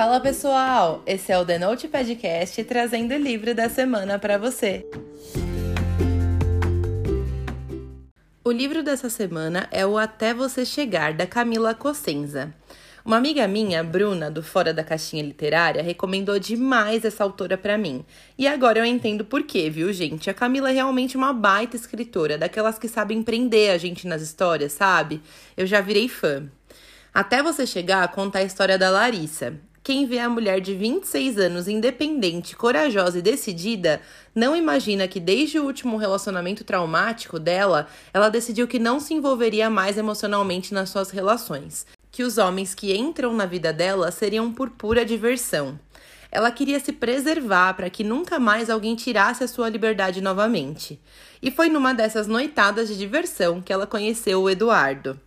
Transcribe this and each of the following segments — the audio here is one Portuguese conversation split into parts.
Fala pessoal, esse é o The Note Podcast trazendo o livro da semana para você. O livro dessa semana é o Até Você Chegar, da Camila Cossenza. Uma amiga minha, Bruna, do Fora da Caixinha Literária, recomendou demais essa autora para mim. E agora eu entendo por quê, viu, gente? A Camila é realmente uma baita escritora, daquelas que sabem prender a gente nas histórias, sabe? Eu já virei fã. Até você chegar a contar a história da Larissa. Quem vê a mulher de 26 anos independente, corajosa e decidida, não imagina que desde o último relacionamento traumático dela, ela decidiu que não se envolveria mais emocionalmente nas suas relações, que os homens que entram na vida dela seriam por pura diversão. Ela queria se preservar para que nunca mais alguém tirasse a sua liberdade novamente. E foi numa dessas noitadas de diversão que ela conheceu o Eduardo.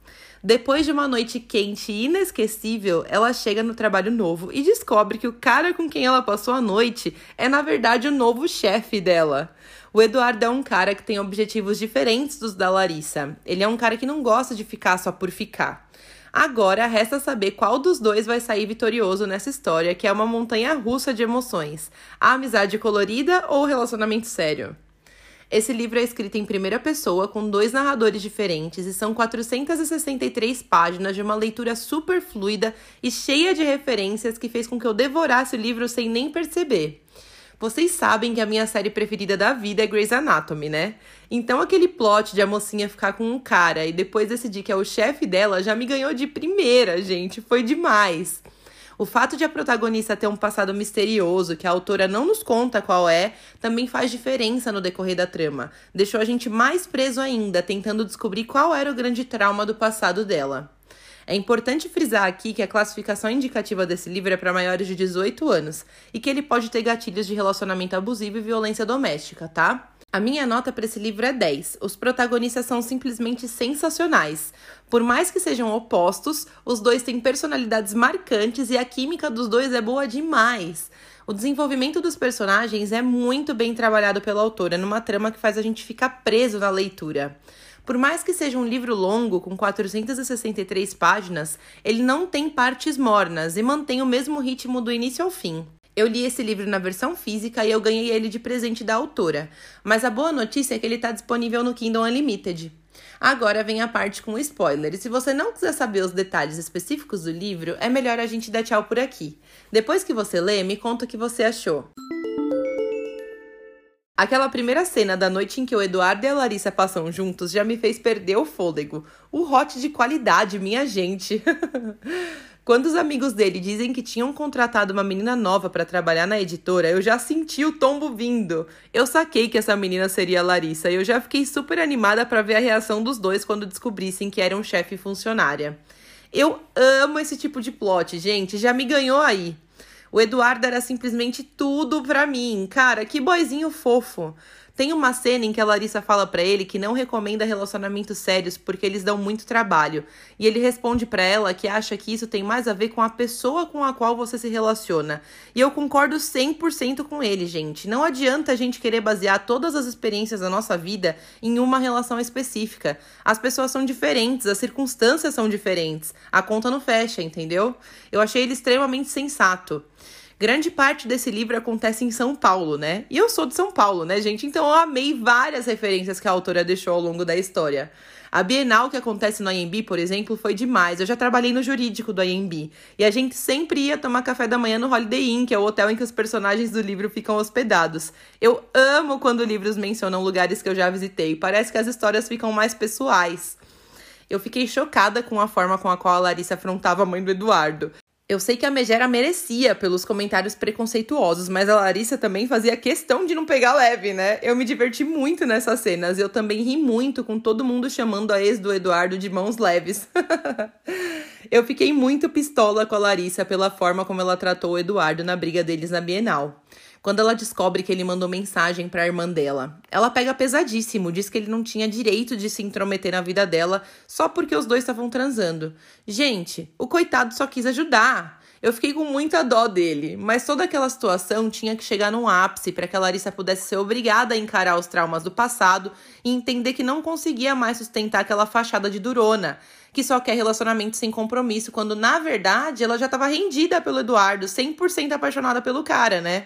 Depois de uma noite quente e inesquecível, ela chega no trabalho novo e descobre que o cara com quem ela passou a noite é, na verdade, o novo chefe dela. O Eduardo é um cara que tem objetivos diferentes dos da Larissa. Ele é um cara que não gosta de ficar só por ficar. Agora resta saber qual dos dois vai sair vitorioso nessa história, que é uma montanha russa de emoções: a amizade colorida ou o relacionamento sério. Esse livro é escrito em primeira pessoa, com dois narradores diferentes, e são 463 páginas de uma leitura super fluida e cheia de referências que fez com que eu devorasse o livro sem nem perceber. Vocês sabem que a minha série preferida da vida é Grey's Anatomy, né? Então aquele plot de a mocinha ficar com um cara e depois decidir que é o chefe dela já me ganhou de primeira, gente. Foi demais. O fato de a protagonista ter um passado misterioso que a autora não nos conta qual é, também faz diferença no decorrer da trama. Deixou a gente mais preso ainda, tentando descobrir qual era o grande trauma do passado dela. É importante frisar aqui que a classificação indicativa desse livro é para maiores de 18 anos e que ele pode ter gatilhos de relacionamento abusivo e violência doméstica, tá? A minha nota para esse livro é 10. Os protagonistas são simplesmente sensacionais. Por mais que sejam opostos, os dois têm personalidades marcantes e a química dos dois é boa demais. O desenvolvimento dos personagens é muito bem trabalhado pela autora, numa trama que faz a gente ficar preso na leitura. Por mais que seja um livro longo, com 463 páginas, ele não tem partes mornas e mantém o mesmo ritmo do início ao fim. Eu li esse livro na versão física e eu ganhei ele de presente da autora. Mas a boa notícia é que ele está disponível no Kindle Unlimited. Agora vem a parte com spoiler. E se você não quiser saber os detalhes específicos do livro, é melhor a gente dar tchau por aqui. Depois que você lê, me conta o que você achou. Aquela primeira cena da noite em que o Eduardo e a Larissa passam juntos já me fez perder o fôlego. O hot de qualidade, minha gente. Quando os amigos dele dizem que tinham contratado uma menina nova para trabalhar na editora, eu já senti o tombo vindo. Eu saquei que essa menina seria a Larissa e eu já fiquei super animada para ver a reação dos dois quando descobrissem que era um chefe funcionária. Eu amo esse tipo de plot, gente, já me ganhou aí. O Eduardo era simplesmente tudo pra mim. Cara, que boizinho fofo. Tem uma cena em que a Larissa fala para ele que não recomenda relacionamentos sérios porque eles dão muito trabalho. E ele responde para ela que acha que isso tem mais a ver com a pessoa com a qual você se relaciona. E eu concordo 100% com ele, gente. Não adianta a gente querer basear todas as experiências da nossa vida em uma relação específica. As pessoas são diferentes, as circunstâncias são diferentes. A conta não fecha, entendeu? Eu achei ele extremamente sensato. Grande parte desse livro acontece em São Paulo, né? E eu sou de São Paulo, né, gente? Então eu amei várias referências que a autora deixou ao longo da história. A Bienal que acontece no IMB, por exemplo, foi demais. Eu já trabalhei no jurídico do IMB. E a gente sempre ia tomar café da manhã no Holiday Inn, que é o hotel em que os personagens do livro ficam hospedados. Eu amo quando livros mencionam lugares que eu já visitei. Parece que as histórias ficam mais pessoais. Eu fiquei chocada com a forma com a qual a Larissa afrontava a mãe do Eduardo. Eu sei que a Megera merecia pelos comentários preconceituosos, mas a Larissa também fazia questão de não pegar leve, né? Eu me diverti muito nessas cenas. Eu também ri muito com todo mundo chamando a ex do Eduardo de mãos leves. eu fiquei muito pistola com a Larissa pela forma como ela tratou o Eduardo na briga deles na Bienal quando ela descobre que ele mandou mensagem para a irmã dela. Ela pega pesadíssimo, diz que ele não tinha direito de se intrometer na vida dela só porque os dois estavam transando. Gente, o coitado só quis ajudar. Eu fiquei com muita dó dele, mas toda aquela situação tinha que chegar num ápice para que a Larissa pudesse ser obrigada a encarar os traumas do passado e entender que não conseguia mais sustentar aquela fachada de durona, que só quer relacionamento sem compromisso, quando na verdade ela já estava rendida pelo Eduardo, 100% apaixonada pelo cara, né?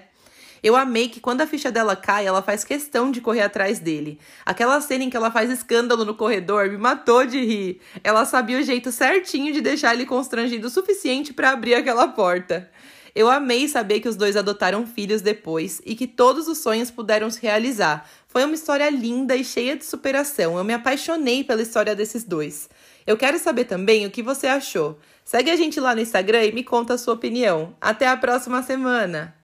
Eu amei que quando a ficha dela cai, ela faz questão de correr atrás dele. Aquela cena em que ela faz escândalo no corredor me matou de rir. Ela sabia o jeito certinho de deixar ele constrangido o suficiente para abrir aquela porta. Eu amei saber que os dois adotaram filhos depois e que todos os sonhos puderam se realizar. Foi uma história linda e cheia de superação. Eu me apaixonei pela história desses dois. Eu quero saber também o que você achou. Segue a gente lá no Instagram e me conta a sua opinião. Até a próxima semana!